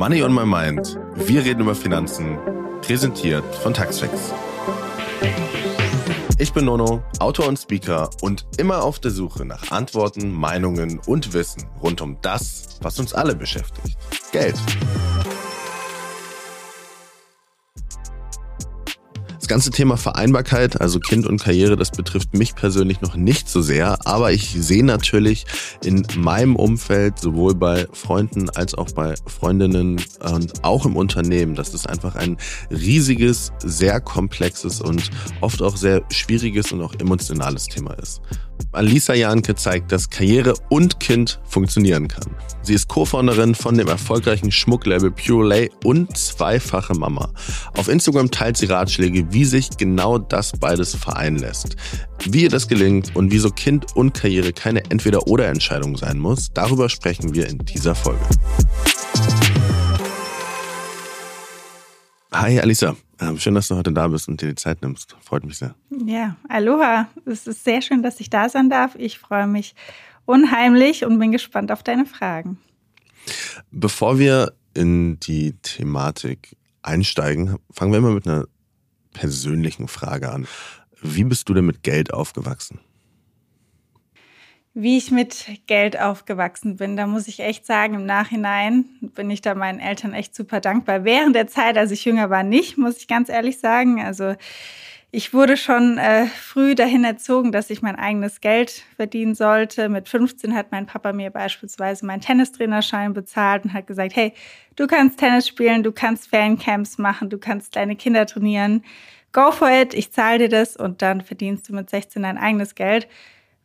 Money on My Mind. Wir reden über Finanzen. Präsentiert von Taxfix. Ich bin Nono, Autor und Speaker und immer auf der Suche nach Antworten, Meinungen und Wissen rund um das, was uns alle beschäftigt. Geld. Ganze Thema Vereinbarkeit, also Kind und Karriere, das betrifft mich persönlich noch nicht so sehr, aber ich sehe natürlich in meinem Umfeld, sowohl bei Freunden als auch bei Freundinnen und auch im Unternehmen, dass es einfach ein riesiges, sehr komplexes und oft auch sehr schwieriges und auch emotionales Thema ist. Alisa Janke zeigt, dass Karriere und Kind funktionieren kann. Sie ist Co-Founderin von dem erfolgreichen Schmucklabel Pure Lay und zweifache Mama. Auf Instagram teilt sie Ratschläge, wie sich genau das beides vereinen lässt. Wie ihr das gelingt und wieso Kind und Karriere keine Entweder-oder-Entscheidung sein muss, darüber sprechen wir in dieser Folge. Hi Alisa. Ähm, schön, dass du heute da bist und dir die Zeit nimmst. Freut mich sehr. Ja, aloha. Es ist sehr schön, dass ich da sein darf. Ich freue mich unheimlich und bin gespannt auf deine Fragen. Bevor wir in die Thematik einsteigen, fangen wir immer mit einer persönlichen Frage an. Wie bist du denn mit Geld aufgewachsen? Wie ich mit Geld aufgewachsen bin, da muss ich echt sagen, im Nachhinein bin ich da meinen Eltern echt super dankbar. Während der Zeit, als ich jünger war, nicht, muss ich ganz ehrlich sagen. Also ich wurde schon äh, früh dahin erzogen, dass ich mein eigenes Geld verdienen sollte. Mit 15 hat mein Papa mir beispielsweise meinen Tennistrainerschein bezahlt und hat gesagt, hey, du kannst Tennis spielen, du kannst Fancamps machen, du kannst deine Kinder trainieren. Go for it, ich zahle dir das und dann verdienst du mit 16 dein eigenes Geld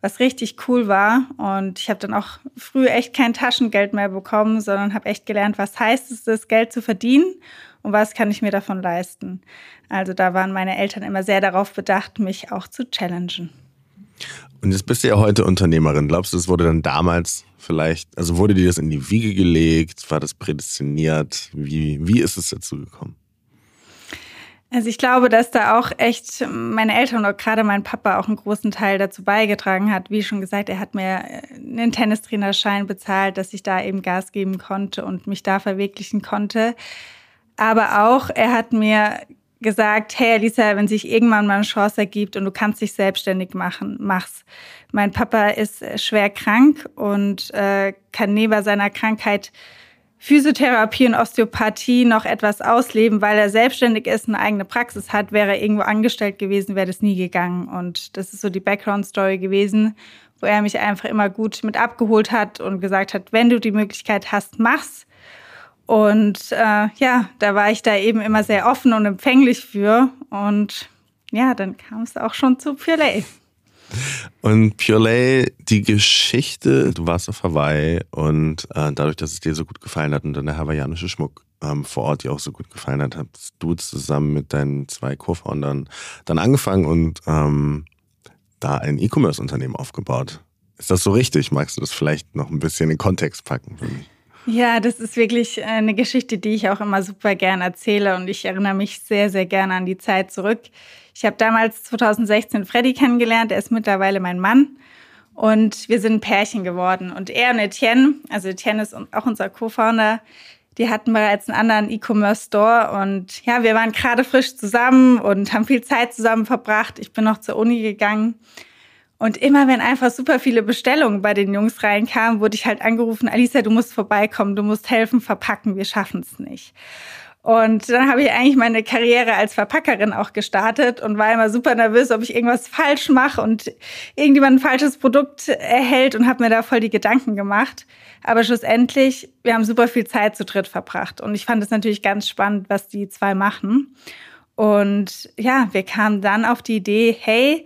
was richtig cool war. Und ich habe dann auch früh echt kein Taschengeld mehr bekommen, sondern habe echt gelernt, was heißt es, das Geld zu verdienen und was kann ich mir davon leisten. Also da waren meine Eltern immer sehr darauf bedacht, mich auch zu challengen. Und jetzt bist du ja heute Unternehmerin. Glaubst du, es wurde dann damals vielleicht, also wurde dir das in die Wiege gelegt? War das prädestiniert? Wie, wie ist es dazu gekommen? Also ich glaube, dass da auch echt meine Eltern oder gerade mein Papa auch einen großen Teil dazu beigetragen hat. Wie schon gesagt, er hat mir einen Tennistrainerschein bezahlt, dass ich da eben Gas geben konnte und mich da verwirklichen konnte. Aber auch, er hat mir gesagt, hey Alisa, wenn sich irgendwann mal eine Chance ergibt und du kannst dich selbstständig machen, mach's. Mein Papa ist schwer krank und äh, kann neben seiner Krankheit Physiotherapie und Osteopathie noch etwas ausleben, weil er selbstständig ist, eine eigene Praxis hat, wäre er irgendwo angestellt gewesen, wäre das nie gegangen. Und das ist so die Background-Story gewesen, wo er mich einfach immer gut mit abgeholt hat und gesagt hat, wenn du die Möglichkeit hast, mach's. Und äh, ja, da war ich da eben immer sehr offen und empfänglich für. Und ja, dann kam es auch schon zu Purelay. Und Purelay, die Geschichte, du warst auf Hawaii und äh, dadurch, dass es dir so gut gefallen hat und dann der hawaiianische Schmuck ähm, vor Ort dir auch so gut gefallen hat, hast du zusammen mit deinen zwei Co-Foundern dann angefangen und ähm, da ein E-Commerce-Unternehmen aufgebaut. Ist das so richtig? Magst du das vielleicht noch ein bisschen in Kontext packen für mich? Ja, das ist wirklich eine Geschichte, die ich auch immer super gern erzähle und ich erinnere mich sehr, sehr gerne an die Zeit zurück. Ich habe damals 2016 Freddy kennengelernt, er ist mittlerweile mein Mann und wir sind ein Pärchen geworden. Und er und Etienne, also Etienne ist auch unser Co-Founder, die hatten bereits einen anderen E-Commerce-Store und ja, wir waren gerade frisch zusammen und haben viel Zeit zusammen verbracht. Ich bin noch zur Uni gegangen und immer wenn einfach super viele Bestellungen bei den Jungs reinkamen, wurde ich halt angerufen, Alisa, du musst vorbeikommen, du musst helfen, verpacken, wir schaffen es nicht. Und dann habe ich eigentlich meine Karriere als Verpackerin auch gestartet und war immer super nervös, ob ich irgendwas falsch mache und irgendjemand ein falsches Produkt erhält und habe mir da voll die Gedanken gemacht. Aber schlussendlich, wir haben super viel Zeit zu dritt verbracht und ich fand es natürlich ganz spannend, was die zwei machen. Und ja, wir kamen dann auf die Idee, hey,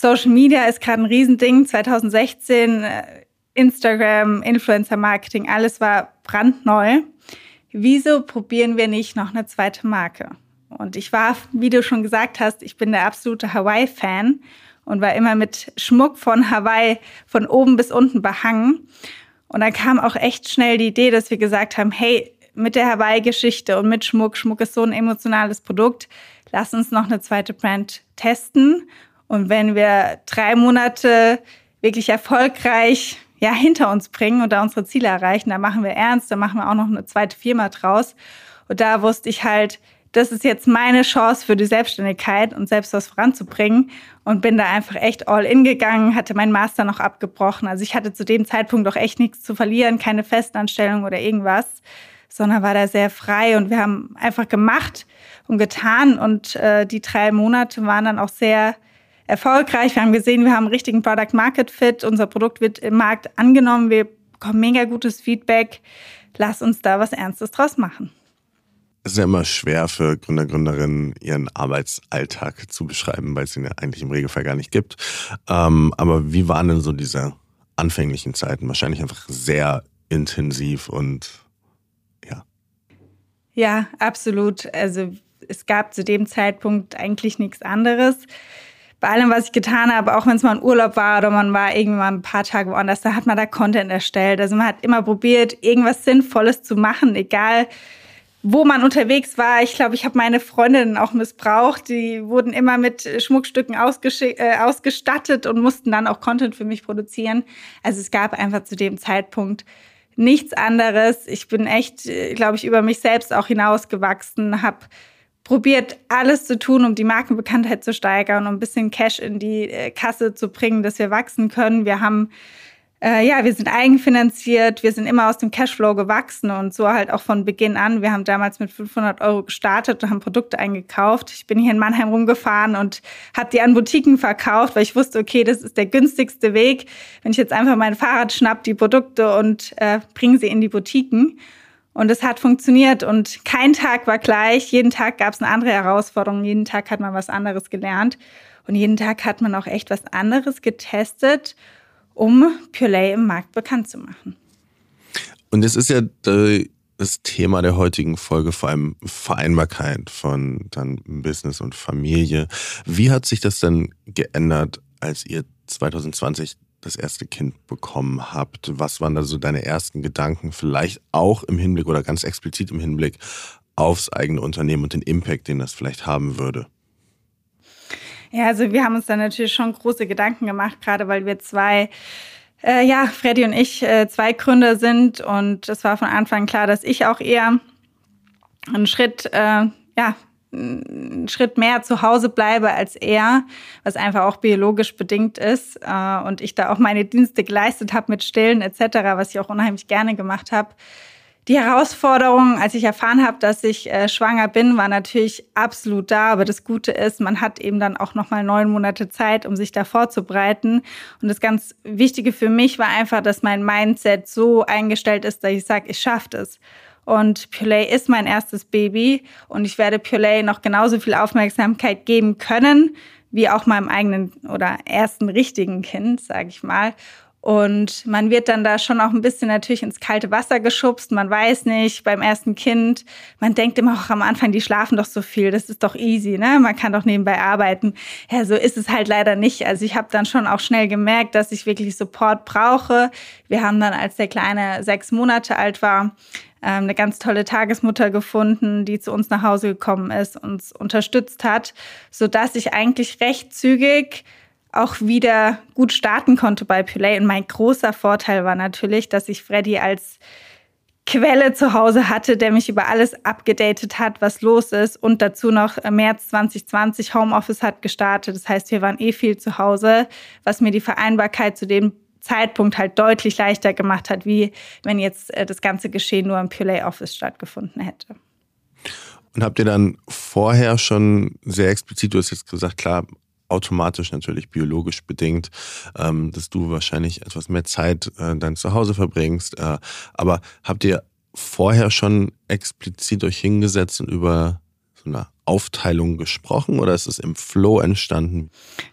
Social Media ist gerade ein Riesending. 2016 äh, Instagram, Influencer Marketing, alles war brandneu. Wieso probieren wir nicht noch eine zweite Marke? Und ich war, wie du schon gesagt hast, ich bin der absolute Hawaii-Fan und war immer mit Schmuck von Hawaii von oben bis unten behangen. Und dann kam auch echt schnell die Idee, dass wir gesagt haben, hey, mit der Hawaii-Geschichte und mit Schmuck, Schmuck ist so ein emotionales Produkt, lass uns noch eine zweite Brand testen und wenn wir drei Monate wirklich erfolgreich ja, hinter uns bringen und da unsere Ziele erreichen. Da machen wir ernst, da machen wir auch noch eine zweite Firma draus. Und da wusste ich halt, das ist jetzt meine Chance für die Selbstständigkeit und selbst was voranzubringen und bin da einfach echt all in gegangen, hatte meinen Master noch abgebrochen. Also ich hatte zu dem Zeitpunkt auch echt nichts zu verlieren, keine Festanstellung oder irgendwas, sondern war da sehr frei und wir haben einfach gemacht und getan und äh, die drei Monate waren dann auch sehr erfolgreich. Wir haben gesehen, wir haben einen richtigen Product Market Fit, unser Produkt wird im Markt angenommen, wir bekommen mega gutes Feedback. Lass uns da was Ernstes draus machen. Es ist ja immer schwer für Gründer, Gründerinnen, ihren Arbeitsalltag zu beschreiben, weil es ihn ja eigentlich im Regelfall gar nicht gibt. Ähm, aber wie waren denn so diese anfänglichen Zeiten? Wahrscheinlich einfach sehr intensiv und ja. Ja, absolut. Also es gab zu dem Zeitpunkt eigentlich nichts anderes. Bei allem, was ich getan habe, auch wenn es mal ein Urlaub war oder man war irgendwie mal ein paar Tage woanders, da hat man da Content erstellt. Also man hat immer probiert, irgendwas Sinnvolles zu machen, egal wo man unterwegs war. Ich glaube, ich habe meine Freundinnen auch missbraucht. Die wurden immer mit Schmuckstücken äh, ausgestattet und mussten dann auch Content für mich produzieren. Also es gab einfach zu dem Zeitpunkt nichts anderes. Ich bin echt, äh, glaube ich, über mich selbst auch hinausgewachsen, habe probiert, alles zu tun, um die Markenbekanntheit zu steigern, um ein bisschen Cash in die äh, Kasse zu bringen, dass wir wachsen können. Wir haben äh, ja, wir sind eigenfinanziert, wir sind immer aus dem Cashflow gewachsen und so halt auch von Beginn an. Wir haben damals mit 500 Euro gestartet und haben Produkte eingekauft. Ich bin hier in Mannheim rumgefahren und habe die an Boutiquen verkauft, weil ich wusste, okay, das ist der günstigste Weg. Wenn ich jetzt einfach mein Fahrrad schnapp, die Produkte und äh, bringe sie in die Boutiquen. Und es hat funktioniert und kein Tag war gleich. Jeden Tag gab es eine andere Herausforderung. Jeden Tag hat man was anderes gelernt. Und jeden Tag hat man auch echt was anderes getestet um Purelay im Markt bekannt zu machen. Und es ist ja das Thema der heutigen Folge, vor allem Vereinbarkeit von dann Business und Familie. Wie hat sich das denn geändert, als ihr 2020 das erste Kind bekommen habt? Was waren da so deine ersten Gedanken, vielleicht auch im Hinblick oder ganz explizit im Hinblick aufs eigene Unternehmen und den Impact, den das vielleicht haben würde? Ja, also wir haben uns da natürlich schon große Gedanken gemacht, gerade weil wir zwei äh, ja, Freddy und ich äh, zwei Gründer sind und es war von Anfang klar, dass ich auch eher einen Schritt, äh, ja, einen Schritt mehr zu Hause bleibe als er, was einfach auch biologisch bedingt ist äh, und ich da auch meine Dienste geleistet habe mit Stillen etc., was ich auch unheimlich gerne gemacht habe. Die Herausforderung, als ich erfahren habe, dass ich äh, schwanger bin, war natürlich absolut da. Aber das Gute ist, man hat eben dann auch noch mal neun Monate Zeit, um sich da vorzubereiten. Und das ganz Wichtige für mich war einfach, dass mein Mindset so eingestellt ist, dass ich sage, ich schaffe es. Und Purelay ist mein erstes Baby und ich werde Purelay noch genauso viel Aufmerksamkeit geben können, wie auch meinem eigenen oder ersten richtigen Kind, sage ich mal. Und man wird dann da schon auch ein bisschen natürlich ins kalte Wasser geschubst. Man weiß nicht, beim ersten Kind, man denkt immer auch am Anfang, die schlafen doch so viel, das ist doch easy, ne? Man kann doch nebenbei arbeiten. Ja, so ist es halt leider nicht. Also ich habe dann schon auch schnell gemerkt, dass ich wirklich Support brauche. Wir haben dann, als der Kleine sechs Monate alt war, ähm, eine ganz tolle Tagesmutter gefunden, die zu uns nach Hause gekommen ist, uns unterstützt hat, so dass ich eigentlich recht zügig auch wieder gut starten konnte bei Pulay. Und mein großer Vorteil war natürlich, dass ich Freddy als Quelle zu Hause hatte, der mich über alles abgedatet hat, was los ist. Und dazu noch März 2020 Homeoffice hat gestartet. Das heißt, wir waren eh viel zu Hause, was mir die Vereinbarkeit zu dem Zeitpunkt halt deutlich leichter gemacht hat, wie wenn jetzt äh, das ganze Geschehen nur im Pulay Office stattgefunden hätte. Und habt ihr dann vorher schon sehr explizit, du hast jetzt gesagt, klar, automatisch natürlich biologisch bedingt, ähm, dass du wahrscheinlich etwas mehr Zeit äh, dann zu Hause verbringst. Äh, aber habt ihr vorher schon explizit euch hingesetzt und über so eine Aufteilung gesprochen oder ist es im Flow entstanden?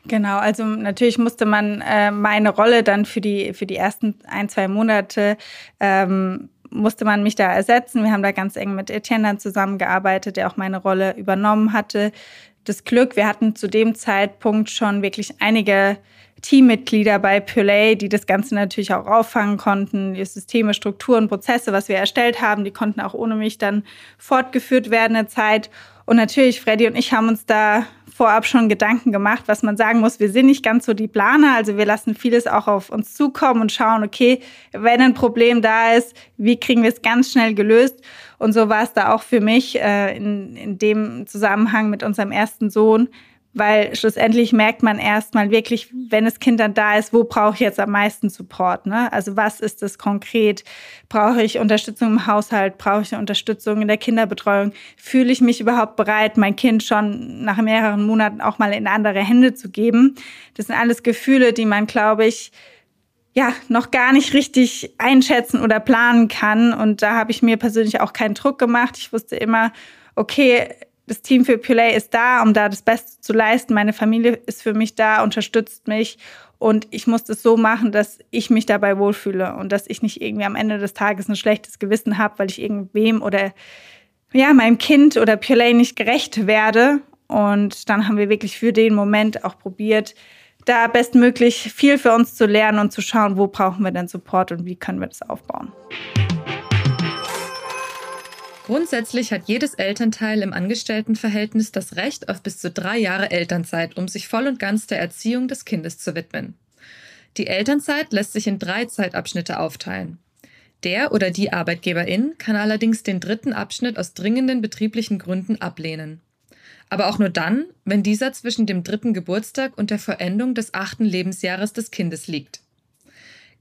Genau, also natürlich musste man äh, meine Rolle dann für die, für die ersten ein, zwei Monate ähm, musste man mich da ersetzen. Wir haben da ganz eng mit Etienne dann zusammengearbeitet, der auch meine Rolle übernommen hatte das Glück, wir hatten zu dem Zeitpunkt schon wirklich einige Teammitglieder bei Purlay, die das Ganze natürlich auch auffangen konnten. Die Systeme, Strukturen, Prozesse, was wir erstellt haben, die konnten auch ohne mich dann fortgeführt werden eine Zeit. Und natürlich, Freddy und ich haben uns da vorab schon Gedanken gemacht, was man sagen muss. Wir sind nicht ganz so die Planer, also wir lassen vieles auch auf uns zukommen und schauen, okay, wenn ein Problem da ist, wie kriegen wir es ganz schnell gelöst? Und so war es da auch für mich äh, in, in dem Zusammenhang mit unserem ersten Sohn, weil schlussendlich merkt man erstmal wirklich, wenn das Kind dann da ist, wo brauche ich jetzt am meisten Support? Ne? Also was ist das konkret? Brauche ich Unterstützung im Haushalt? Brauche ich Unterstützung in der Kinderbetreuung? Fühle ich mich überhaupt bereit, mein Kind schon nach mehreren Monaten auch mal in andere Hände zu geben? Das sind alles Gefühle, die man, glaube ich, ja, noch gar nicht richtig einschätzen oder planen kann. Und da habe ich mir persönlich auch keinen Druck gemacht. Ich wusste immer, okay, das Team für Pulay ist da, um da das Beste zu leisten. Meine Familie ist für mich da, unterstützt mich und ich muss das so machen, dass ich mich dabei wohlfühle und dass ich nicht irgendwie am Ende des Tages ein schlechtes Gewissen habe, weil ich irgendwem oder ja, meinem Kind oder Pulay nicht gerecht werde. Und dann haben wir wirklich für den Moment auch probiert, da bestmöglich viel für uns zu lernen und zu schauen, wo brauchen wir denn Support und wie können wir das aufbauen. Grundsätzlich hat jedes Elternteil im Angestelltenverhältnis das Recht auf bis zu drei Jahre Elternzeit, um sich voll und ganz der Erziehung des Kindes zu widmen. Die Elternzeit lässt sich in drei Zeitabschnitte aufteilen. Der oder die Arbeitgeberin kann allerdings den dritten Abschnitt aus dringenden betrieblichen Gründen ablehnen. Aber auch nur dann, wenn dieser zwischen dem dritten Geburtstag und der Vollendung des achten Lebensjahres des Kindes liegt.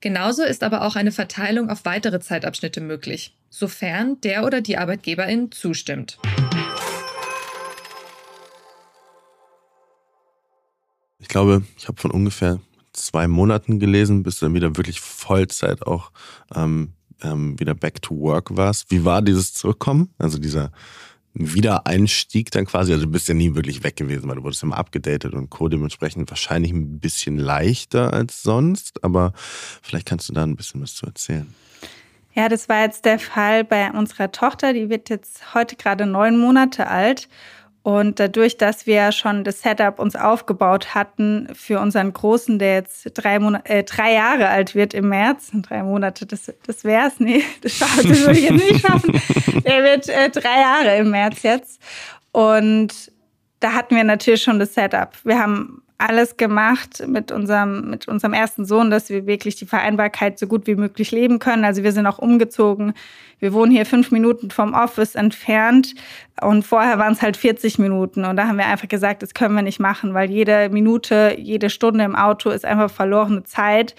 Genauso ist aber auch eine Verteilung auf weitere Zeitabschnitte möglich, sofern der oder die Arbeitgeberin zustimmt. Ich glaube, ich habe von ungefähr zwei Monaten gelesen, bis du dann wieder wirklich Vollzeit auch ähm, ähm, wieder back to work warst. Wie war dieses Zurückkommen? Also dieser Wiedereinstieg dann quasi? Also du bist ja nie wirklich weg gewesen, weil du wurdest immer abgedatet und Co. dementsprechend wahrscheinlich ein bisschen leichter als sonst, aber vielleicht kannst du da ein bisschen was zu erzählen. Ja, das war jetzt der Fall bei unserer Tochter. Die wird jetzt heute gerade neun Monate alt. Und dadurch, dass wir schon das Setup uns aufgebaut hatten für unseren Großen, der jetzt drei, Monate, äh, drei Jahre alt wird im März, drei Monate, das, das wär's, nee, das, das würde ich jetzt nicht schaffen. Der wird äh, drei Jahre im März jetzt. Und da hatten wir natürlich schon das Setup. Wir haben alles gemacht mit unserem, mit unserem ersten Sohn, dass wir wirklich die Vereinbarkeit so gut wie möglich leben können. Also wir sind auch umgezogen. Wir wohnen hier fünf Minuten vom Office entfernt und vorher waren es halt 40 Minuten. Und da haben wir einfach gesagt, das können wir nicht machen, weil jede Minute, jede Stunde im Auto ist einfach verlorene Zeit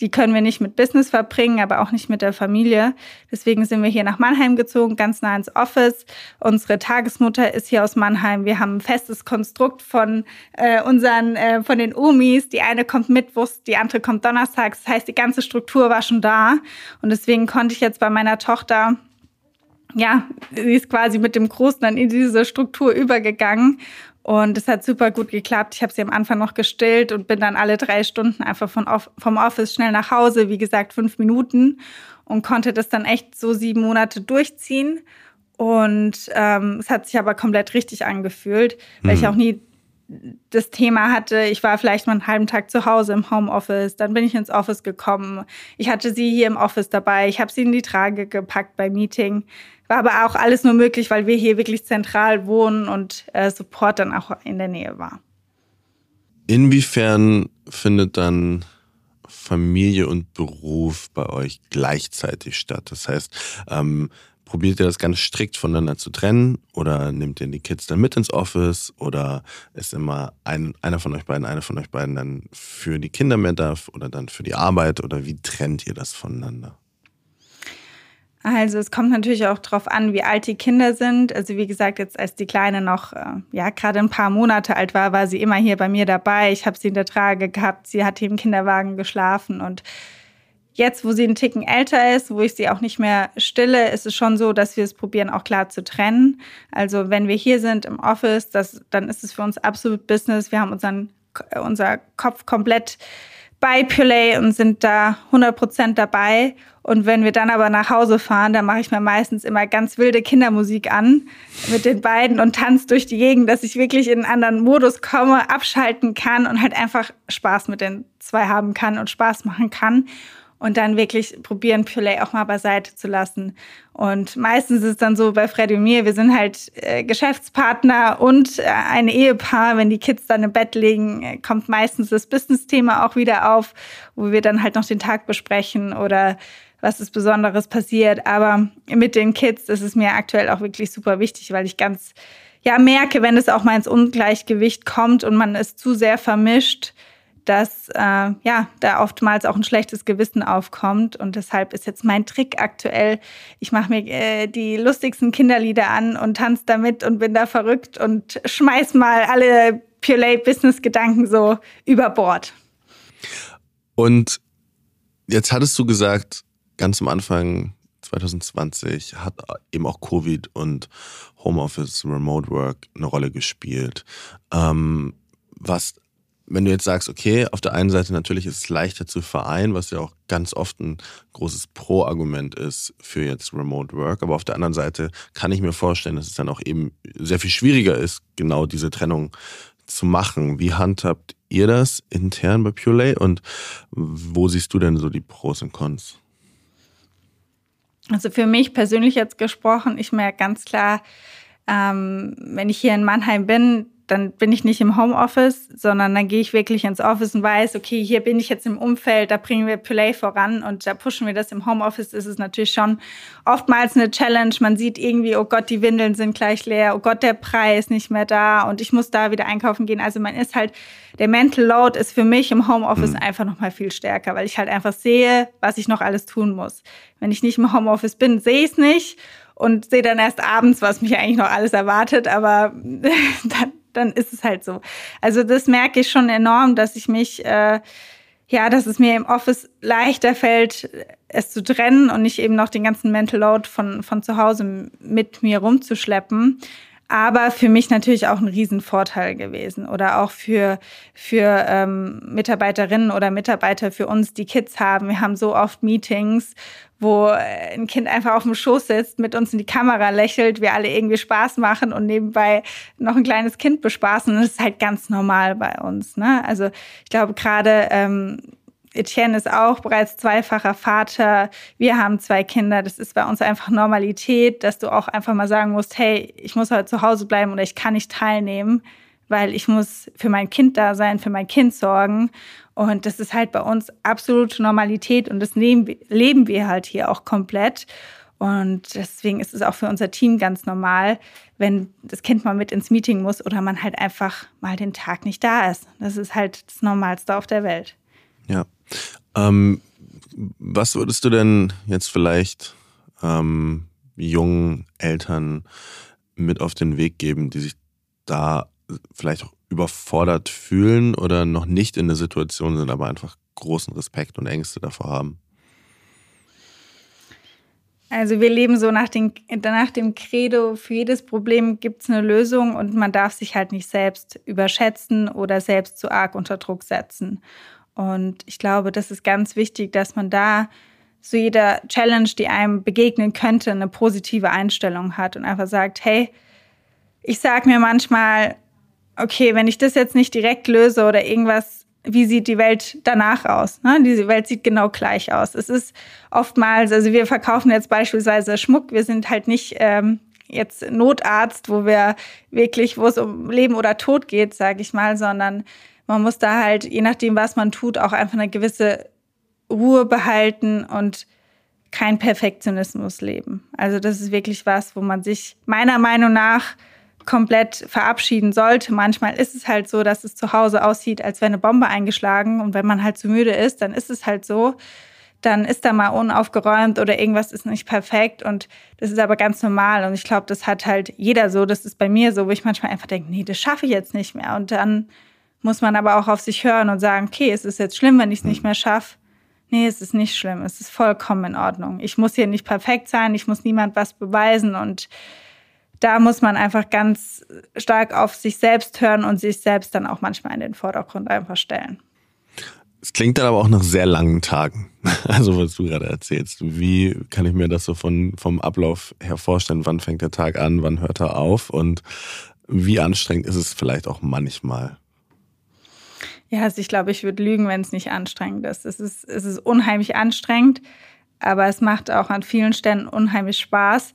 die können wir nicht mit Business verbringen, aber auch nicht mit der Familie. Deswegen sind wir hier nach Mannheim gezogen, ganz nah ins Office. Unsere Tagesmutter ist hier aus Mannheim. Wir haben ein festes Konstrukt von äh, unseren, äh, von den Omis. Die eine kommt mittwochs, die andere kommt donnerstags. Das heißt, die ganze Struktur war schon da. Und deswegen konnte ich jetzt bei meiner Tochter ja, sie ist quasi mit dem Großen dann in diese Struktur übergegangen und es hat super gut geklappt. Ich habe sie am Anfang noch gestillt und bin dann alle drei Stunden einfach von vom Office schnell nach Hause, wie gesagt, fünf Minuten und konnte das dann echt so sieben Monate durchziehen. Und ähm, es hat sich aber komplett richtig angefühlt, weil mhm. ich auch nie das Thema hatte, ich war vielleicht mal einen halben Tag zu Hause im Homeoffice, dann bin ich ins Office gekommen. Ich hatte sie hier im Office dabei, ich habe sie in die Trage gepackt beim Meeting. War aber auch alles nur möglich, weil wir hier wirklich zentral wohnen und äh, Support dann auch in der Nähe war. Inwiefern findet dann Familie und Beruf bei euch gleichzeitig statt? Das heißt, ähm, probiert ihr das ganz strikt voneinander zu trennen oder nehmt ihr die Kids dann mit ins Office oder ist immer ein, einer von euch beiden, einer von euch beiden dann für die Kinder mehr da oder dann für die Arbeit oder wie trennt ihr das voneinander? Also es kommt natürlich auch darauf an, wie alt die Kinder sind. Also wie gesagt, jetzt als die Kleine noch äh, ja gerade ein paar Monate alt war, war sie immer hier bei mir dabei. Ich habe sie in der Trage gehabt. Sie hat hier im Kinderwagen geschlafen und jetzt, wo sie einen Ticken älter ist, wo ich sie auch nicht mehr stille, ist es schon so, dass wir es probieren, auch klar zu trennen. Also wenn wir hier sind im Office, das, dann ist es für uns absolut Business. Wir haben unseren unser Kopf komplett bei Pulay und sind da 100% dabei. Und wenn wir dann aber nach Hause fahren, dann mache ich mir meistens immer ganz wilde Kindermusik an mit den beiden und tanze durch die Gegend, dass ich wirklich in einen anderen Modus komme, abschalten kann und halt einfach Spaß mit den zwei haben kann und Spaß machen kann. Und dann wirklich probieren, Purelay auch mal beiseite zu lassen. Und meistens ist es dann so bei Freddy und mir, wir sind halt äh, Geschäftspartner und äh, ein Ehepaar. Wenn die Kids dann im Bett liegen, äh, kommt meistens das Business-Thema auch wieder auf, wo wir dann halt noch den Tag besprechen oder was ist Besonderes passiert. Aber mit den Kids ist es mir aktuell auch wirklich super wichtig, weil ich ganz ja merke, wenn es auch mal ins Ungleichgewicht kommt und man es zu sehr vermischt, dass äh, ja da oftmals auch ein schlechtes Gewissen aufkommt und deshalb ist jetzt mein Trick aktuell. Ich mache mir äh, die lustigsten Kinderlieder an und tanze damit und bin da verrückt und schmeiß mal alle Purelay Business Gedanken so über Bord. Und jetzt hattest du gesagt, ganz am Anfang 2020 hat eben auch Covid und Homeoffice, Remote Work eine Rolle gespielt. Ähm, was, wenn du jetzt sagst, okay, auf der einen Seite natürlich ist es leichter zu vereinen, was ja auch ganz oft ein großes Pro-Argument ist für jetzt Remote Work, aber auf der anderen Seite kann ich mir vorstellen, dass es dann auch eben sehr viel schwieriger ist, genau diese Trennung zu machen. Wie handhabt ihr das intern bei Purelay und wo siehst du denn so die Pros und Cons? Also für mich persönlich jetzt gesprochen, ich merke ganz klar, ähm, wenn ich hier in Mannheim bin, dann bin ich nicht im Homeoffice, sondern dann gehe ich wirklich ins Office und weiß, okay, hier bin ich jetzt im Umfeld, da bringen wir Play voran und da pushen wir das im Homeoffice. Ist es natürlich schon oftmals eine Challenge. Man sieht irgendwie, oh Gott, die Windeln sind gleich leer, oh Gott, der Preis nicht mehr da und ich muss da wieder einkaufen gehen. Also man ist halt, der Mental Load ist für mich im Homeoffice mhm. einfach noch mal viel stärker, weil ich halt einfach sehe, was ich noch alles tun muss. Wenn ich nicht im Homeoffice bin, sehe ich es nicht und sehe dann erst abends, was mich eigentlich noch alles erwartet, aber dann, dann ist es halt so. Also das merke ich schon enorm, dass ich mich, äh, ja, dass es mir im Office leichter fällt, es zu trennen und nicht eben noch den ganzen Mental Load von, von zu Hause mit mir rumzuschleppen aber für mich natürlich auch ein Riesenvorteil gewesen oder auch für, für ähm, Mitarbeiterinnen oder Mitarbeiter für uns, die Kids haben. Wir haben so oft Meetings, wo ein Kind einfach auf dem Schoß sitzt, mit uns in die Kamera lächelt, wir alle irgendwie Spaß machen und nebenbei noch ein kleines Kind bespaßen. Und das ist halt ganz normal bei uns. Ne? Also ich glaube gerade ähm, Etienne ist auch bereits zweifacher Vater. Wir haben zwei Kinder. Das ist bei uns einfach Normalität, dass du auch einfach mal sagen musst, hey, ich muss heute zu Hause bleiben oder ich kann nicht teilnehmen, weil ich muss für mein Kind da sein, für mein Kind sorgen. Und das ist halt bei uns absolute Normalität und das leben wir halt hier auch komplett. Und deswegen ist es auch für unser Team ganz normal, wenn das Kind mal mit ins Meeting muss oder man halt einfach mal den Tag nicht da ist. Das ist halt das Normalste auf der Welt. Ja. Ähm, was würdest du denn jetzt vielleicht ähm, jungen Eltern mit auf den Weg geben, die sich da vielleicht auch überfordert fühlen oder noch nicht in der Situation sind, aber einfach großen Respekt und Ängste davor haben? Also wir leben so nach, den, nach dem Credo, für jedes Problem gibt es eine Lösung und man darf sich halt nicht selbst überschätzen oder selbst zu arg unter Druck setzen. Und ich glaube, das ist ganz wichtig, dass man da zu jeder Challenge, die einem begegnen könnte, eine positive Einstellung hat und einfach sagt, hey, ich sag mir manchmal, okay, wenn ich das jetzt nicht direkt löse oder irgendwas, wie sieht die Welt danach aus? Ne? Diese Welt sieht genau gleich aus. Es ist oftmals, also wir verkaufen jetzt beispielsweise Schmuck, wir sind halt nicht ähm, jetzt Notarzt, wo wir wirklich, wo es um Leben oder Tod geht, sage ich mal, sondern man muss da halt, je nachdem, was man tut, auch einfach eine gewisse Ruhe behalten und kein Perfektionismus leben. Also das ist wirklich was, wo man sich meiner Meinung nach komplett verabschieden sollte. Manchmal ist es halt so, dass es zu Hause aussieht, als wäre eine Bombe eingeschlagen. Und wenn man halt zu müde ist, dann ist es halt so. Dann ist da mal unaufgeräumt oder irgendwas ist nicht perfekt. Und das ist aber ganz normal. Und ich glaube, das hat halt jeder so. Das ist bei mir so, wo ich manchmal einfach denke, nee, das schaffe ich jetzt nicht mehr. Und dann muss man aber auch auf sich hören und sagen, okay, es ist jetzt schlimm, wenn ich es nicht mehr schaffe. Nee, es ist nicht schlimm, es ist vollkommen in Ordnung. Ich muss hier nicht perfekt sein, ich muss niemand was beweisen und da muss man einfach ganz stark auf sich selbst hören und sich selbst dann auch manchmal in den Vordergrund einfach stellen. Es klingt dann aber auch nach sehr langen Tagen, also was du gerade erzählst. Wie kann ich mir das so von, vom Ablauf her vorstellen? Wann fängt der Tag an, wann hört er auf und wie anstrengend ist es vielleicht auch manchmal? Ja, also ich glaube, ich würde lügen, wenn es nicht anstrengend ist. Es, ist. es ist unheimlich anstrengend, aber es macht auch an vielen Stellen unheimlich Spaß.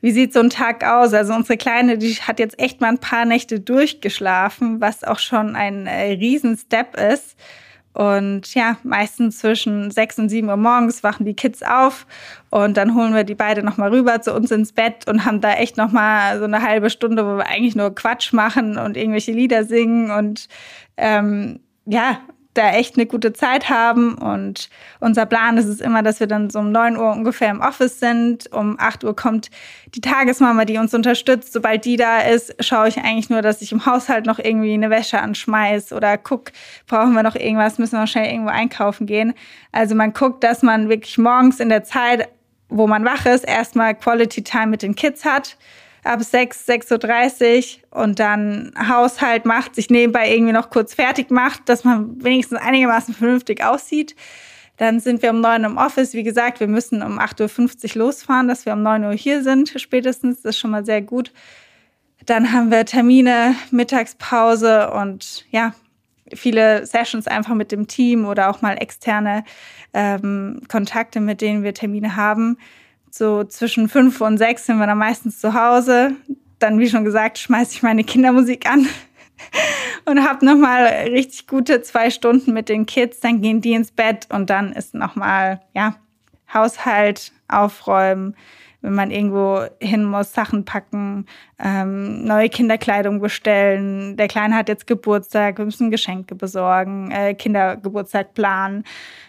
Wie sieht so ein Tag aus? Also unsere Kleine, die hat jetzt echt mal ein paar Nächte durchgeschlafen, was auch schon ein äh, Riesen-Step ist. Und ja, meistens zwischen sechs und sieben Uhr morgens wachen die Kids auf und dann holen wir die beide nochmal rüber zu uns ins Bett und haben da echt nochmal so eine halbe Stunde, wo wir eigentlich nur Quatsch machen und irgendwelche Lieder singen und ähm, ja, da echt eine gute Zeit haben. Und unser Plan ist es immer, dass wir dann so um 9 Uhr ungefähr im Office sind. Um 8 Uhr kommt die Tagesmama, die uns unterstützt. Sobald die da ist, schaue ich eigentlich nur, dass ich im Haushalt noch irgendwie eine Wäsche anschmeiß oder guck, brauchen wir noch irgendwas, müssen wir schnell irgendwo einkaufen gehen. Also man guckt, dass man wirklich morgens in der Zeit, wo man wach ist, erstmal Quality Time mit den Kids hat ab 6, 6.30 Uhr und dann Haushalt macht, sich nebenbei irgendwie noch kurz fertig macht, dass man wenigstens einigermaßen vernünftig aussieht. Dann sind wir um 9 Uhr im Office. Wie gesagt, wir müssen um 8.50 Uhr losfahren, dass wir um 9 Uhr hier sind, spätestens. Das ist schon mal sehr gut. Dann haben wir Termine, Mittagspause und ja, viele Sessions einfach mit dem Team oder auch mal externe ähm, Kontakte, mit denen wir Termine haben so zwischen fünf und sechs sind wir dann meistens zu Hause. Dann, wie schon gesagt, schmeiße ich meine Kindermusik an und habe nochmal richtig gute zwei Stunden mit den Kids. Dann gehen die ins Bett und dann ist nochmal, ja, Haushalt aufräumen, wenn man irgendwo hin muss, Sachen packen, ähm, neue Kinderkleidung bestellen. Der Kleine hat jetzt Geburtstag, wir müssen Geschenke besorgen, äh, Kindergeburtstag planen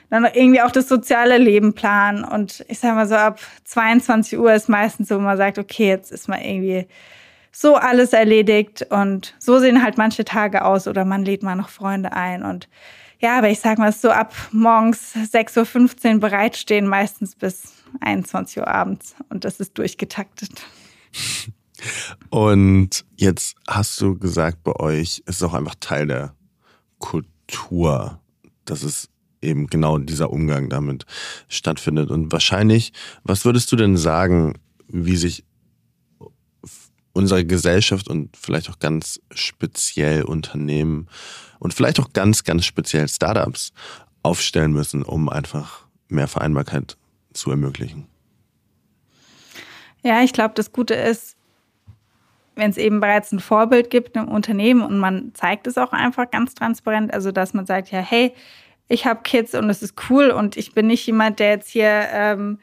dann irgendwie auch das soziale Leben planen. Und ich sag mal so, ab 22 Uhr ist meistens so, wo man sagt, okay, jetzt ist mal irgendwie so alles erledigt. Und so sehen halt manche Tage aus. Oder man lädt mal noch Freunde ein. Und ja, aber ich sag mal, so ab morgens 6.15 Uhr bereitstehen, meistens bis 21 Uhr abends. Und das ist durchgetaktet. Und jetzt hast du gesagt, bei euch ist es auch einfach Teil der Kultur, dass es eben genau dieser Umgang damit stattfindet. Und wahrscheinlich, was würdest du denn sagen, wie sich unsere Gesellschaft und vielleicht auch ganz speziell Unternehmen und vielleicht auch ganz, ganz speziell Startups aufstellen müssen, um einfach mehr Vereinbarkeit zu ermöglichen? Ja, ich glaube, das Gute ist, wenn es eben bereits ein Vorbild gibt im Unternehmen und man zeigt es auch einfach ganz transparent, also dass man sagt, ja, hey, ich habe Kids und es ist cool und ich bin nicht jemand, der jetzt hier ähm,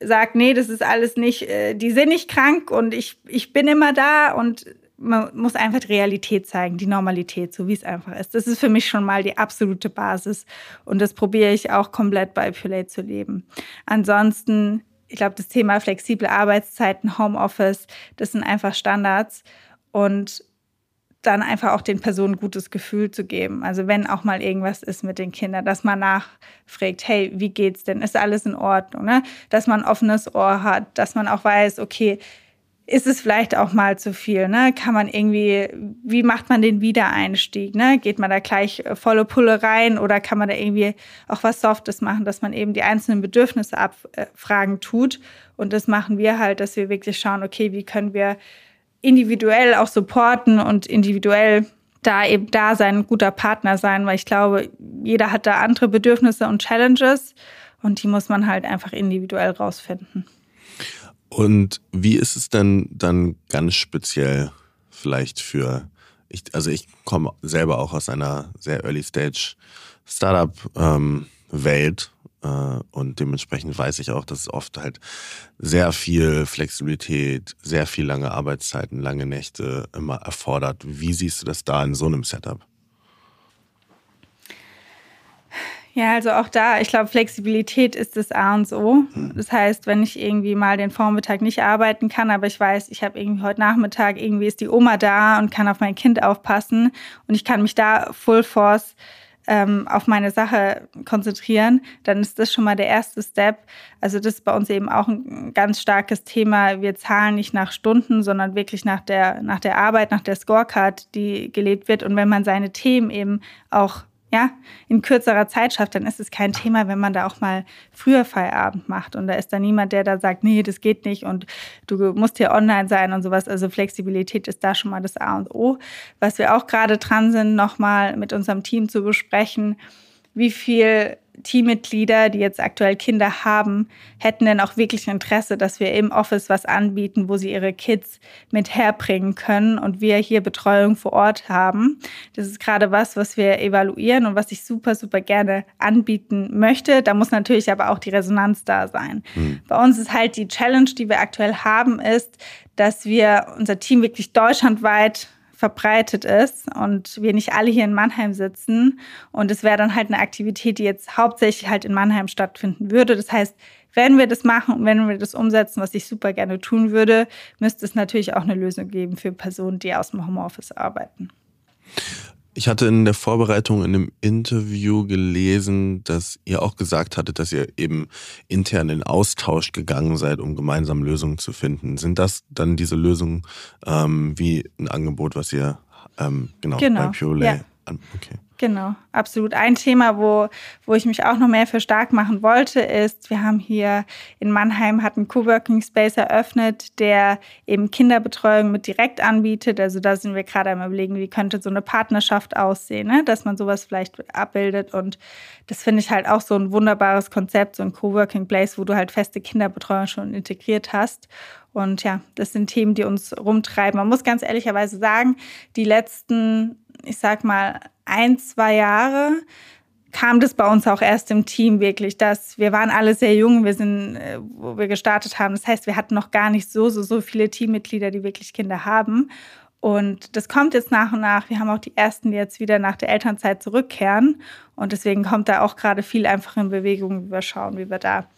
sagt, nee, das ist alles nicht, äh, die sind nicht krank und ich, ich bin immer da und man muss einfach die Realität zeigen, die Normalität, so wie es einfach ist. Das ist für mich schon mal die absolute Basis und das probiere ich auch komplett bei Pulate zu leben. Ansonsten, ich glaube, das Thema flexible Arbeitszeiten, Homeoffice, das sind einfach Standards und dann einfach auch den Personen gutes Gefühl zu geben. Also wenn auch mal irgendwas ist mit den Kindern, dass man nachfragt, hey, wie geht's denn? Ist alles in Ordnung? Ne? Dass man ein offenes Ohr hat, dass man auch weiß, okay, ist es vielleicht auch mal zu viel? Ne? Kann man irgendwie, wie macht man den Wiedereinstieg? Ne? Geht man da gleich äh, volle Pulle rein oder kann man da irgendwie auch was Softes machen, dass man eben die einzelnen Bedürfnisse abfragen tut? Und das machen wir halt, dass wir wirklich schauen, okay, wie können wir individuell auch supporten und individuell da eben da sein, ein guter Partner sein, weil ich glaube, jeder hat da andere Bedürfnisse und Challenges und die muss man halt einfach individuell rausfinden. Und wie ist es denn dann ganz speziell vielleicht für, ich, also ich komme selber auch aus einer sehr Early Stage Startup ähm, äh, und dementsprechend weiß ich auch, dass es oft halt sehr viel Flexibilität, sehr viel lange Arbeitszeiten, lange Nächte immer erfordert. Wie siehst du das da in so einem Setup? Ja, also auch da, ich glaube, Flexibilität ist das A und O. Hm. Das heißt, wenn ich irgendwie mal den Vormittag nicht arbeiten kann, aber ich weiß, ich habe irgendwie heute Nachmittag, irgendwie ist die Oma da und kann auf mein Kind aufpassen und ich kann mich da Full Force ähm, auf meine Sache konzentrieren, dann ist das schon mal der erste Step. Also das ist bei uns eben auch ein ganz starkes Thema. Wir zahlen nicht nach Stunden, sondern wirklich nach der, nach der Arbeit, nach der Scorecard, die gelebt wird. Und wenn man seine Themen eben auch ja, in kürzerer Zeit schafft, dann ist es kein Thema, wenn man da auch mal früher Feierabend macht. Und da ist da niemand, der da sagt, nee, das geht nicht und du musst hier online sein und sowas. Also Flexibilität ist da schon mal das A und O. Was wir auch gerade dran sind, nochmal mit unserem Team zu besprechen, wie viel Teammitglieder, die jetzt aktuell Kinder haben, hätten denn auch wirklich Interesse, dass wir im Office was anbieten, wo sie ihre Kids mit herbringen können und wir hier Betreuung vor Ort haben. Das ist gerade was, was wir evaluieren und was ich super, super gerne anbieten möchte. Da muss natürlich aber auch die Resonanz da sein. Mhm. Bei uns ist halt die Challenge, die wir aktuell haben, ist, dass wir unser Team wirklich deutschlandweit verbreitet ist und wir nicht alle hier in Mannheim sitzen. Und es wäre dann halt eine Aktivität, die jetzt hauptsächlich halt in Mannheim stattfinden würde. Das heißt, wenn wir das machen und wenn wir das umsetzen, was ich super gerne tun würde, müsste es natürlich auch eine Lösung geben für Personen, die aus dem Homeoffice arbeiten. Ich hatte in der Vorbereitung in einem Interview gelesen, dass ihr auch gesagt hattet, dass ihr eben intern in Austausch gegangen seid, um gemeinsam Lösungen zu finden. Sind das dann diese Lösungen ähm, wie ein Angebot, was ihr ähm, genau, genau, bei Purelay ja. Okay. Genau, absolut. Ein Thema, wo, wo ich mich auch noch mehr für stark machen wollte, ist, wir haben hier in Mannheim hat einen Coworking Space eröffnet, der eben Kinderbetreuung mit direkt anbietet. Also da sind wir gerade am überlegen, wie könnte so eine Partnerschaft aussehen, ne? dass man sowas vielleicht abbildet. Und das finde ich halt auch so ein wunderbares Konzept, so ein Coworking Place, wo du halt feste Kinderbetreuung schon integriert hast. Und ja, das sind Themen, die uns rumtreiben. Man muss ganz ehrlicherweise sagen, die letzten ich sag mal, ein, zwei Jahre kam das bei uns auch erst im Team wirklich, dass wir waren alle sehr jung, wir sind, äh, wo wir gestartet haben. Das heißt, wir hatten noch gar nicht so, so, so viele Teammitglieder, die wirklich Kinder haben. Und das kommt jetzt nach und nach. Wir haben auch die ersten, die jetzt wieder nach der Elternzeit zurückkehren. Und deswegen kommt da auch gerade viel einfach in Bewegung, wie wir schauen, wie wir da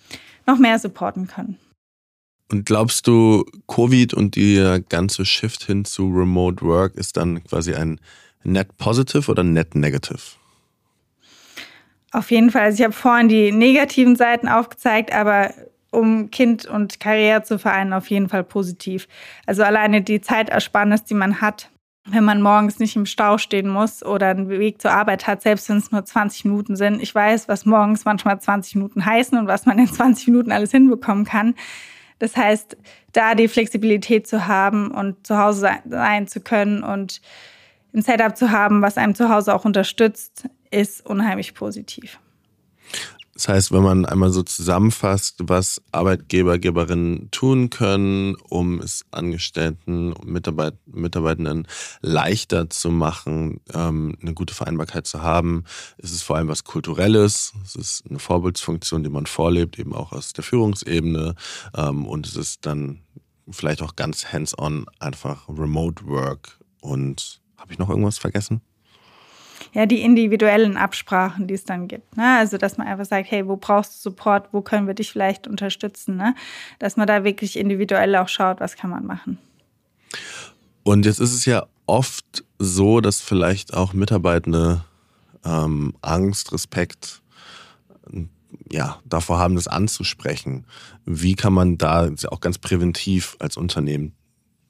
noch mehr supporten können. Und glaubst du, Covid und der ganze Shift hin zu Remote Work ist dann quasi ein Net Positive oder Net Negative? Auf jeden Fall. Also ich habe vorhin die negativen Seiten aufgezeigt, aber um Kind und Karriere zu vereinen, auf jeden Fall positiv. Also alleine die Zeitersparnis, die man hat, wenn man morgens nicht im Stau stehen muss oder einen Weg zur Arbeit hat, selbst wenn es nur 20 Minuten sind. Ich weiß, was morgens manchmal 20 Minuten heißen und was man in 20 Minuten alles hinbekommen kann. Das heißt, da die Flexibilität zu haben und zu Hause sein zu können und ein Setup zu haben, was einem zu Hause auch unterstützt, ist unheimlich positiv. Das heißt, wenn man einmal so zusammenfasst, was Arbeitgeber, Geberinnen tun können, um es Angestellten und Mitarbeit Mitarbeitenden leichter zu machen, ähm, eine gute Vereinbarkeit zu haben, ist es vor allem was Kulturelles. Es ist eine Vorbildsfunktion, die man vorlebt, eben auch aus der Führungsebene. Ähm, und es ist dann vielleicht auch ganz hands-on einfach Remote Work und habe ich noch irgendwas vergessen? Ja, die individuellen Absprachen, die es dann gibt. Ne? Also, dass man einfach sagt, hey, wo brauchst du Support, wo können wir dich vielleicht unterstützen? Ne? Dass man da wirklich individuell auch schaut, was kann man machen. Und jetzt ist es ja oft so, dass vielleicht auch Mitarbeitende ähm, Angst, Respekt, ja, davor haben, das anzusprechen. Wie kann man da auch ganz präventiv als Unternehmen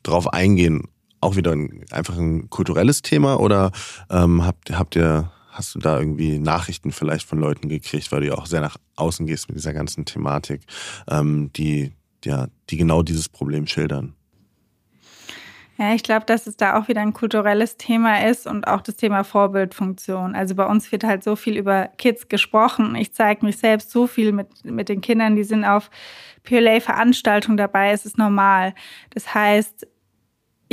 drauf eingehen auch wieder ein, einfach ein kulturelles Thema oder ähm, habt, habt ihr, hast du da irgendwie Nachrichten vielleicht von Leuten gekriegt, weil du ja auch sehr nach außen gehst mit dieser ganzen Thematik, ähm, die, ja, die genau dieses Problem schildern? Ja, ich glaube, dass es da auch wieder ein kulturelles Thema ist und auch das Thema Vorbildfunktion. Also bei uns wird halt so viel über Kids gesprochen. Ich zeige mich selbst so viel mit, mit den Kindern, die sind auf PLA-Veranstaltungen dabei. Es ist normal. Das heißt,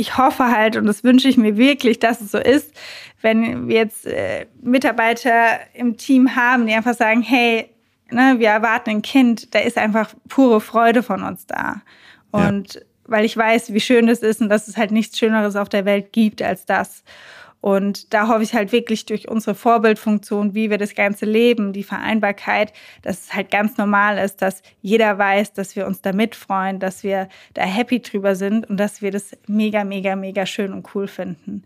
ich hoffe halt und das wünsche ich mir wirklich, dass es so ist, wenn wir jetzt äh, Mitarbeiter im Team haben, die einfach sagen, hey, ne, wir erwarten ein Kind, da ist einfach pure Freude von uns da. Und ja. weil ich weiß, wie schön das ist und dass es halt nichts Schöneres auf der Welt gibt als das. Und da hoffe ich halt wirklich durch unsere Vorbildfunktion, wie wir das Ganze leben, die Vereinbarkeit, dass es halt ganz normal ist, dass jeder weiß, dass wir uns da mitfreuen, dass wir da happy drüber sind und dass wir das mega, mega, mega schön und cool finden.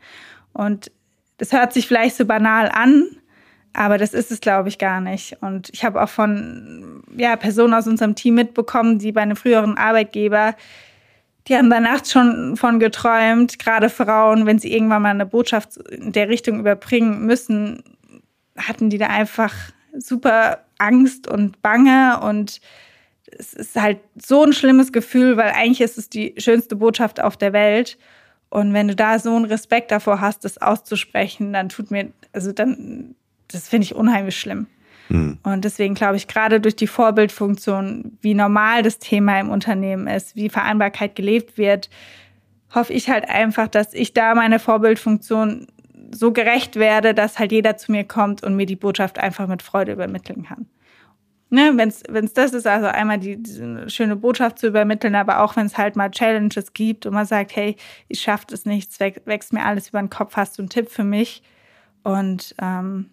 Und das hört sich vielleicht so banal an, aber das ist es, glaube ich, gar nicht. Und ich habe auch von ja, Personen aus unserem Team mitbekommen, die bei einem früheren Arbeitgeber die haben da nachts schon von geträumt, gerade Frauen, wenn sie irgendwann mal eine Botschaft in der Richtung überbringen müssen, hatten die da einfach super Angst und Bange und es ist halt so ein schlimmes Gefühl, weil eigentlich ist es die schönste Botschaft auf der Welt. Und wenn du da so einen Respekt davor hast, das auszusprechen, dann tut mir, also dann, das finde ich unheimlich schlimm. Mhm. Und deswegen glaube ich, gerade durch die Vorbildfunktion, wie normal das Thema im Unternehmen ist, wie Vereinbarkeit gelebt wird, hoffe ich halt einfach, dass ich da meine Vorbildfunktion so gerecht werde, dass halt jeder zu mir kommt und mir die Botschaft einfach mit Freude übermitteln kann. Ne, wenn es das ist, also einmal die, diese schöne Botschaft zu übermitteln, aber auch wenn es halt mal Challenges gibt und man sagt, hey, ich schaffe das nicht, wächst mir alles über den Kopf, hast du einen Tipp für mich? Und ähm,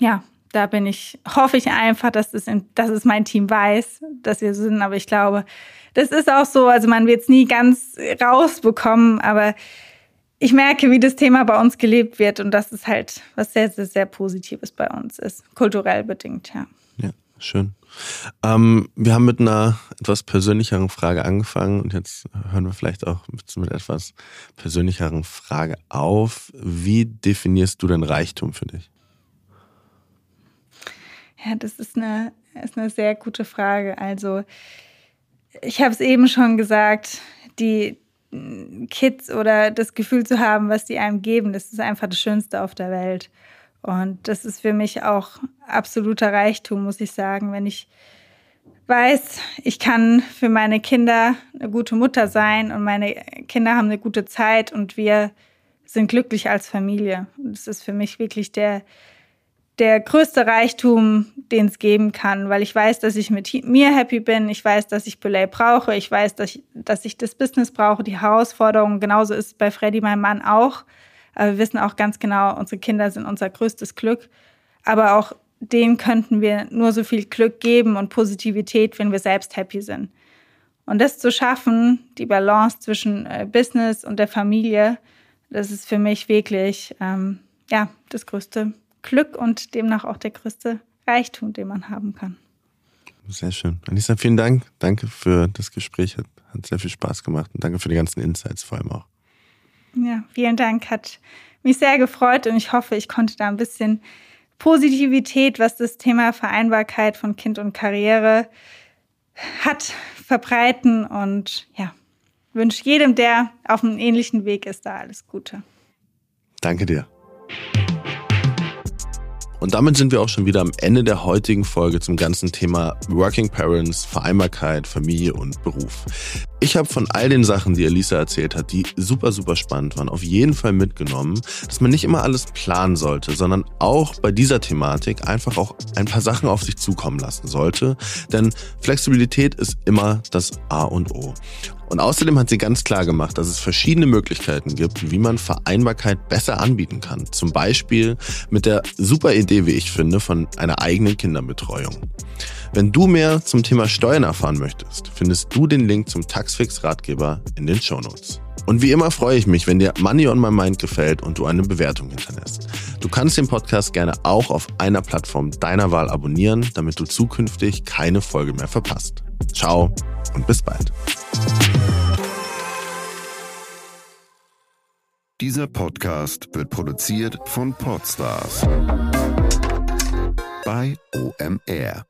ja, da bin ich, hoffe ich einfach, dass es, in, dass es mein Team weiß, dass wir sind. Aber ich glaube, das ist auch so. Also man wird es nie ganz rausbekommen, aber ich merke, wie das Thema bei uns gelebt wird und dass es halt was sehr, sehr, sehr Positives bei uns ist, kulturell bedingt, ja. Ja, schön. Ähm, wir haben mit einer etwas persönlicheren Frage angefangen und jetzt hören wir vielleicht auch mit, mit etwas persönlicheren Frage auf. Wie definierst du denn Reichtum für dich? Ja, das ist eine, ist eine sehr gute Frage. Also, ich habe es eben schon gesagt, die Kids oder das Gefühl zu haben, was die einem geben, das ist einfach das Schönste auf der Welt. Und das ist für mich auch absoluter Reichtum, muss ich sagen, wenn ich weiß, ich kann für meine Kinder eine gute Mutter sein und meine Kinder haben eine gute Zeit und wir sind glücklich als Familie. Und das ist für mich wirklich der, der größte Reichtum, den es geben kann, weil ich weiß, dass ich mit mir happy bin, ich weiß, dass ich Belay brauche, ich weiß, dass ich, dass ich das Business brauche, die Herausforderungen. Genauso ist es bei Freddy, meinem Mann, auch. Aber wir wissen auch ganz genau, unsere Kinder sind unser größtes Glück. Aber auch denen könnten wir nur so viel Glück geben und Positivität, wenn wir selbst happy sind. Und das zu schaffen, die Balance zwischen äh, Business und der Familie, das ist für mich wirklich ähm, ja das größte Glück und demnach auch der größte Reichtum, den man haben kann. Sehr schön. Anissa, vielen Dank. Danke für das Gespräch. Hat, hat sehr viel Spaß gemacht und danke für die ganzen Insights vor allem auch. Ja, vielen Dank. Hat mich sehr gefreut und ich hoffe, ich konnte da ein bisschen Positivität, was das Thema Vereinbarkeit von Kind und Karriere hat, verbreiten und ja, wünsche jedem, der auf einem ähnlichen Weg ist, da alles Gute. Danke dir. Und damit sind wir auch schon wieder am Ende der heutigen Folge zum ganzen Thema Working Parents, Vereinbarkeit, Familie und Beruf. Ich habe von all den Sachen, die Elisa erzählt hat, die super, super spannend waren, auf jeden Fall mitgenommen, dass man nicht immer alles planen sollte, sondern auch bei dieser Thematik einfach auch ein paar Sachen auf sich zukommen lassen sollte. Denn Flexibilität ist immer das A und O. Und außerdem hat sie ganz klar gemacht, dass es verschiedene Möglichkeiten gibt, wie man Vereinbarkeit besser anbieten kann. Zum Beispiel mit der super Idee, wie ich finde, von einer eigenen Kinderbetreuung. Wenn du mehr zum Thema Steuern erfahren möchtest, findest du den Link zum Taxfix-Ratgeber in den Shownotes. Und wie immer freue ich mich, wenn dir Money on My Mind gefällt und du eine Bewertung hinterlässt. Du kannst den Podcast gerne auch auf einer Plattform deiner Wahl abonnieren, damit du zukünftig keine Folge mehr verpasst. Ciao und bis bald. Dieser Podcast wird produziert von Podstars bei OMR.